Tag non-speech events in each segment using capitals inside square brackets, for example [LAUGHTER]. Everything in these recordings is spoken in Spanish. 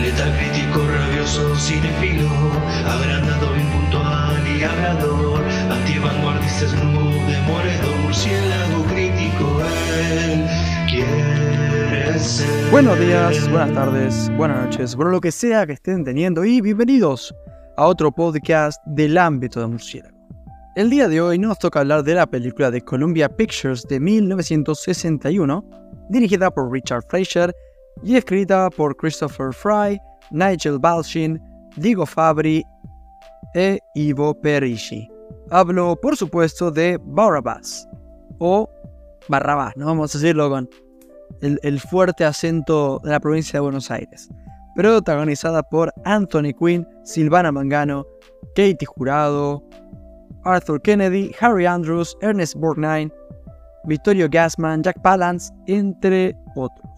Letal crítico, rabioso, cinefilo, agrandado, impuntual y hablador, antivanguardista, snoop, demoledor, murciélago crítico, él quiere ser. Buenos días, buenas tardes, buenas noches, por lo que sea que estén teniendo y bienvenidos a otro podcast del ámbito de murciélago. El día de hoy nos toca hablar de la película de Columbia Pictures de 1961, dirigida por Richard Fleischer y escrita por Christopher Fry, Nigel Balshin, Diego Fabri e Ivo Perici. Hablo, por supuesto, de Barabbas, o Barrabás, no vamos a decirlo con el, fuerte acento de la provincia de Buenos Aires. Protagonizada por Anthony Quinn, Silvana Mangano, Katie Jurado, Arthur Kennedy, Harry Andrews, Ernest Borgnine, Vittorio Gassman, Jack Palance, entre otros.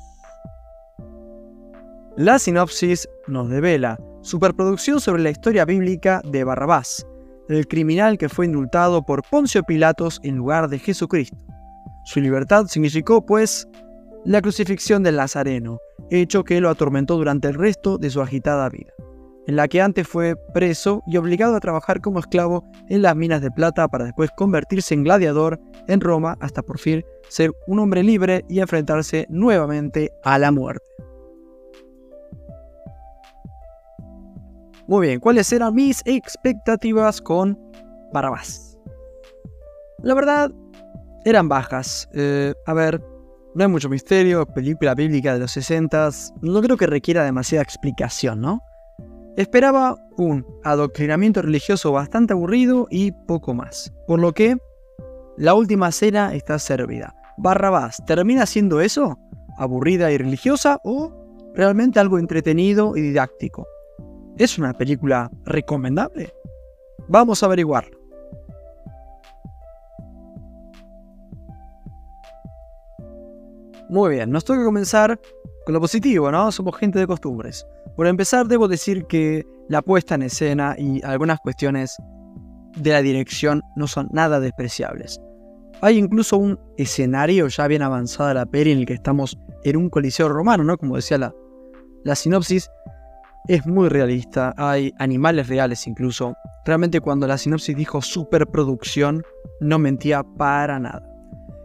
La sinopsis nos devela superproducción sobre la historia bíblica de Barrabás, el criminal que fue indultado por Poncio Pilatos en lugar de Jesucristo. Su libertad significó, pues, la crucifixión del Nazareno, hecho que lo atormentó durante el resto de su agitada vida, en la que antes fue preso y obligado a trabajar como esclavo en las minas de plata para después convertirse en gladiador en Roma hasta por fin ser un hombre libre y enfrentarse nuevamente a la muerte. Muy bien, ¿cuáles eran mis expectativas con Barrabás? La verdad, eran bajas. Eh, a ver, no hay mucho misterio, película bíblica de los 60 no creo que requiera demasiada explicación, ¿no? Esperaba un adoctrinamiento religioso bastante aburrido y poco más. Por lo que, la última cena está servida. Barrabás, ¿termina siendo eso? ¿Aburrida y religiosa o realmente algo entretenido y didáctico? ¿Es una película recomendable? Vamos a averiguarlo. Muy bien, nos toca comenzar con lo positivo, ¿no? Somos gente de costumbres. Por empezar, debo decir que la puesta en escena y algunas cuestiones de la dirección no son nada despreciables. Hay incluso un escenario ya bien avanzado de la peli en el que estamos en un coliseo romano, ¿no? Como decía la, la sinopsis, es muy realista, hay animales reales incluso. Realmente cuando la sinopsis dijo superproducción, no mentía para nada.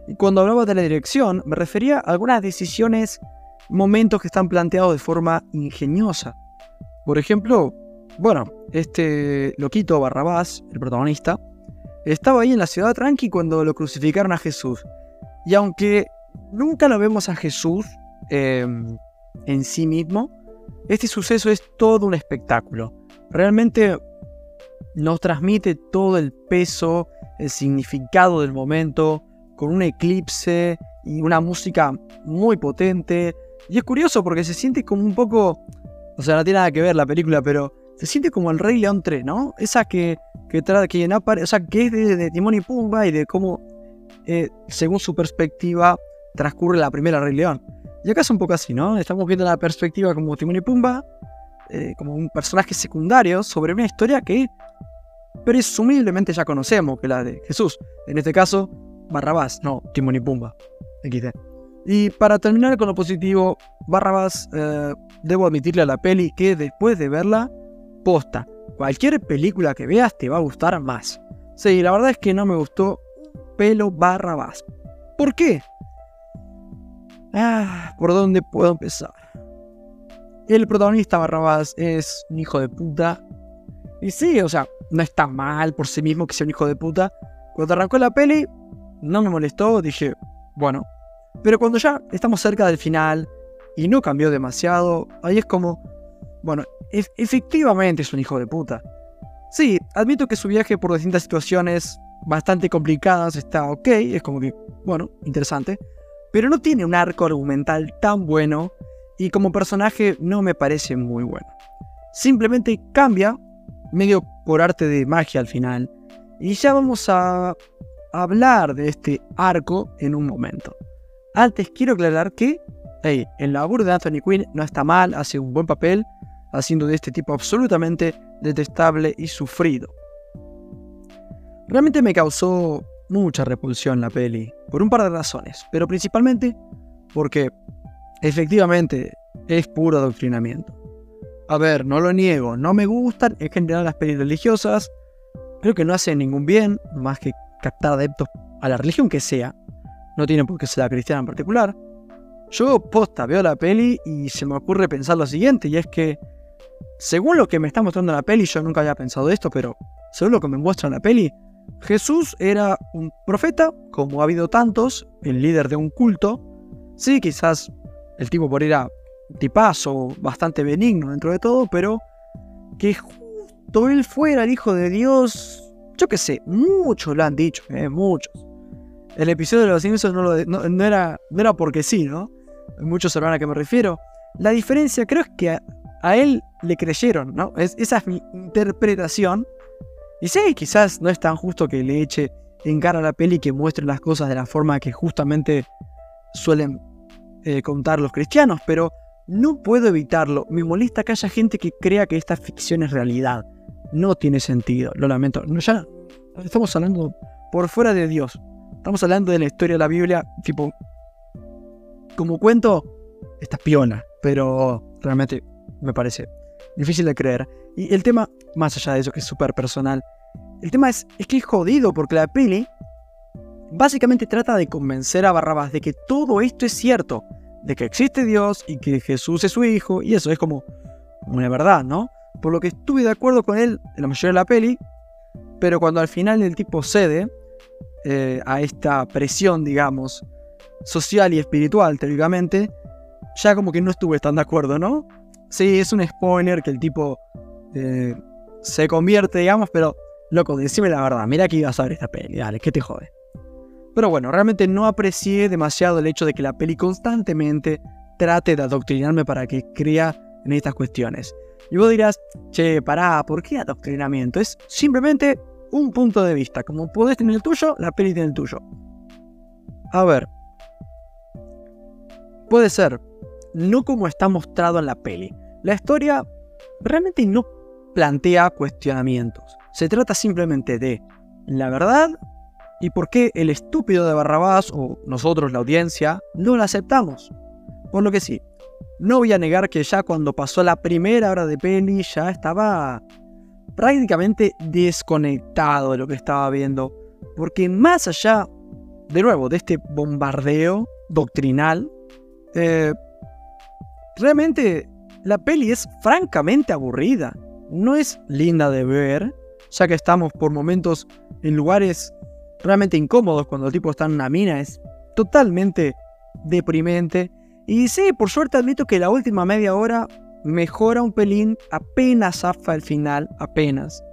Y cuando hablaba de la dirección, me refería a algunas decisiones, momentos que están planteados de forma ingeniosa. Por ejemplo, bueno, este loquito Barrabás, el protagonista, estaba ahí en la ciudad tranqui cuando lo crucificaron a Jesús. Y aunque nunca lo vemos a Jesús eh, en sí mismo, este suceso es todo un espectáculo. Realmente nos transmite todo el peso, el significado del momento, con un eclipse y una música muy potente. Y es curioso porque se siente como un poco, o sea, no tiene nada que ver la película, pero se siente como el Rey León 3, ¿no? Esa que, que, que, no o sea, que es de, Timón y Pumba y de cómo, eh, según su perspectiva, transcurre la primera Rey León. Y acá es un poco así, ¿no? Estamos viendo la perspectiva como Timón y Pumba, eh, como un personaje secundario sobre una historia que presumiblemente ya conocemos, que la de Jesús. En este caso, Barrabás, no Timón y Pumba. XD. Y para terminar con lo positivo, Barrabás, eh, debo admitirle a la peli que después de verla, posta, cualquier película que veas te va a gustar más. Sí, la verdad es que no me gustó pelo Barrabás. ¿Por qué? Ah, ¿por dónde puedo empezar? El protagonista Barrabás es un hijo de puta. Y sí, o sea, no está mal por sí mismo que sea un hijo de puta. Cuando arrancó la peli, no me molestó, dije, bueno. Pero cuando ya estamos cerca del final y no cambió demasiado, ahí es como, bueno, efectivamente es un hijo de puta. Sí, admito que su viaje por distintas situaciones bastante complicadas está ok, es como que, bueno, interesante pero no tiene un arco argumental tan bueno y como personaje no me parece muy bueno. Simplemente cambia, medio por arte de magia al final, y ya vamos a hablar de este arco en un momento. Antes quiero aclarar que hey, el laburo de Anthony Quinn no está mal, hace un buen papel, haciendo de este tipo absolutamente detestable y sufrido. Realmente me causó mucha repulsión la peli, por un par de razones, pero principalmente porque efectivamente es puro adoctrinamiento. A ver, no lo niego, no me gustan en general las pelis religiosas. Creo que no hacen ningún bien, más que captar adeptos a la religión que sea. No tiene por qué ser la cristiana en particular. Yo posta, veo la peli y se me ocurre pensar lo siguiente, y es que, según lo que me está mostrando la peli, yo nunca había pensado esto, pero según lo que me muestra la peli, Jesús era un profeta, como ha habido tantos, el líder de un culto. Sí, quizás el tipo por ir a tipazo, bastante benigno dentro de todo, pero que justo él fuera el hijo de Dios, yo qué sé, muchos lo han dicho, eh, muchos. El episodio de los Simpsons no, era, no era porque sí, ¿no? Muchos sabrán a qué me refiero. La diferencia creo es que a, él le creyeron, ¿no? Es, esa es mi interpretación. Y sí, quizás no es tan justo que le eche en cara a la peli que muestre las cosas de la forma que justamente suelen eh, contar los cristianos, pero no puedo evitarlo. Me molesta que haya gente que crea que esta ficción es realidad. No tiene sentido, lo lamento. ya estamos hablando por fuera de Dios. Estamos hablando de la historia de la Biblia, tipo, como cuento, está piola, pero realmente me parece difícil de creer. Y el tema, más allá de eso, que es súper personal, el tema es, es que es jodido porque la peli básicamente trata de convencer a Barrabás de que todo esto es cierto de que existe Dios y que Jesús es su hijo, y eso es como una verdad, ¿no? Por lo que estuve de acuerdo con él en la mayoría de la peli, pero cuando al final el tipo cede eh, a esta presión, digamos, social y espiritual, teóricamente, ya como que no estuve tan de acuerdo, ¿no? Sí, es un spoiler que el tipo eh, se convierte, digamos, pero, loco, decime la verdad, mira que ibas a ver esta peli, dale, ¿qué te jode? Pero bueno, realmente no aprecié demasiado el hecho de que la peli constantemente trate de adoctrinarme para que crea en estas cuestiones. Y vos dirás, che, pará, ¿por qué adoctrinamiento? Es simplemente un punto de vista. Como podés tener el tuyo, la peli tiene el tuyo. A ver. Puede ser, no como está mostrado en la peli. La historia realmente no plantea cuestionamientos. Se trata simplemente de la verdad y por qué el estúpido de Barrabás o nosotros la audiencia no la aceptamos. Por lo que sí, no voy a negar que ya cuando pasó la primera hora de peli ya estaba prácticamente desconectado de lo que estaba viendo, porque más allá, de nuevo, de este bombardeo doctrinal, eh, realmente la peli es francamente aburrida. No es linda de ver, ya que estamos por momentos en lugares realmente incómodos cuando el tipo está en una mina, es totalmente deprimente. Y sí, por suerte admito que la última media hora mejora un pelín, apenas zafa el final, apenas.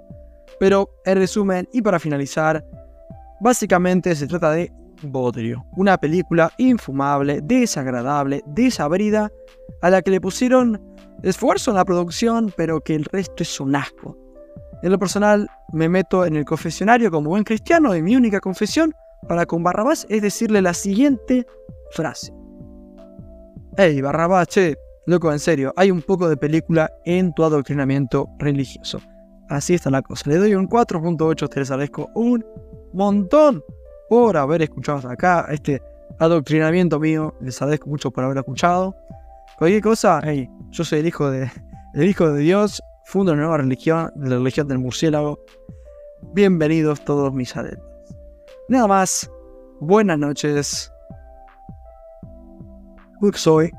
Pero en resumen, y para finalizar, básicamente se trata de Bodrio, una película infumable, desagradable, desabrida, a la que le pusieron esfuerzo en la producción, pero que el resto es un asco. En lo personal, me meto en el confesionario como buen cristiano y mi única confesión para con Barrabás es decirle la siguiente frase. Hey, Barrabás, che, loco, en serio, hay un poco de película en tu adoctrinamiento religioso. Así está la cosa. Le doy un 4.8, te les agradezco un montón por haber escuchado hasta acá este adoctrinamiento mío. Les agradezco mucho por haber escuchado. Cualquier cosa, hey, yo soy el hijo de, [LAUGHS] el hijo de Dios funda una nueva religión, la religión del murciélago. Bienvenidos todos mis adeptos. Nada más, buenas noches. Soy.